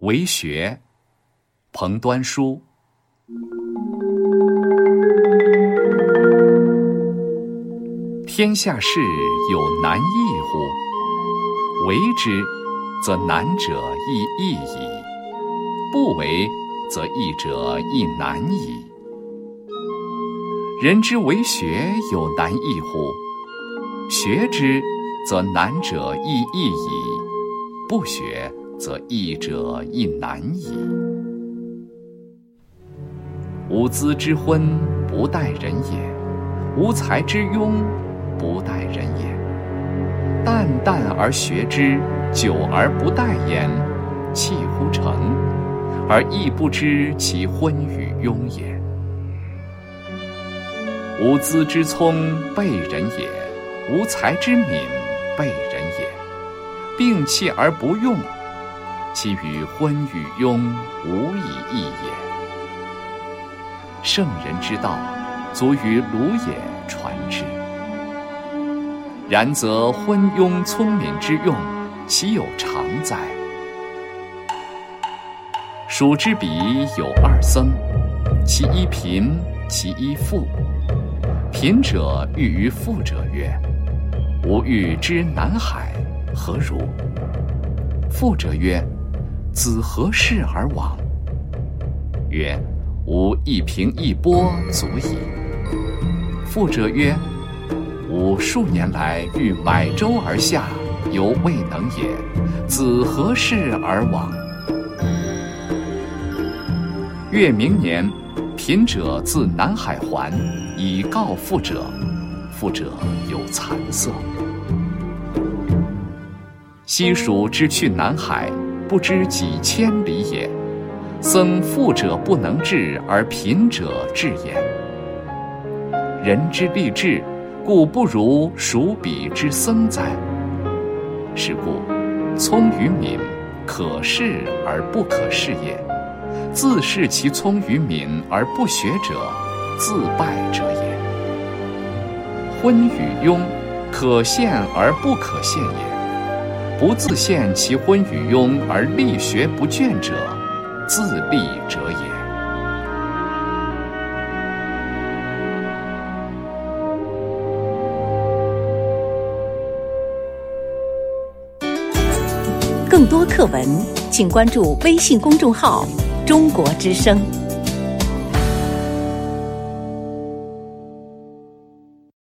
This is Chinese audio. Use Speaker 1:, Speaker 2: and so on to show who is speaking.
Speaker 1: 为学，彭端书。天下事有难易乎？为之，则难者亦易矣；不为，则易者亦难矣。人之为学有难易乎？学之，则难者亦易矣；不学，则易者亦难矣。无资之婚，不待人也；无才之庸，不待人也。淡淡而学之，久而不待焉，气乎成，而亦不知其昏与庸也。无资之聪，备人也；无才之敏，备人也。并弃而不用，其与昏与庸无以异也。圣人之道，足于鲁也传之。然则昏庸聪明之用，其有常哉？蜀之彼有二僧，其一贫，其一富。贫者欲于富者曰：“吾欲知南海，何如？”富者曰：“子何事而往？”曰：“吾一平一波足矣。”富者曰：“吾数年来欲买舟而下，犹未能也。子何事而往？”月明年。贫者自南海还，以告富者。富者有惭色。西蜀之去南海，不知几千里也。僧富者不能至，而贫者至也。人之立志，故不如蜀彼之僧哉？是故，聪与敏，可视而不可视也。自视其聪与敏而不学者，自败者也。昏与庸，可陷而不可陷也。不自陷其昏与庸而力学不倦者，自立者也。
Speaker 2: 更多课文，请关注微信公众号。中国之声。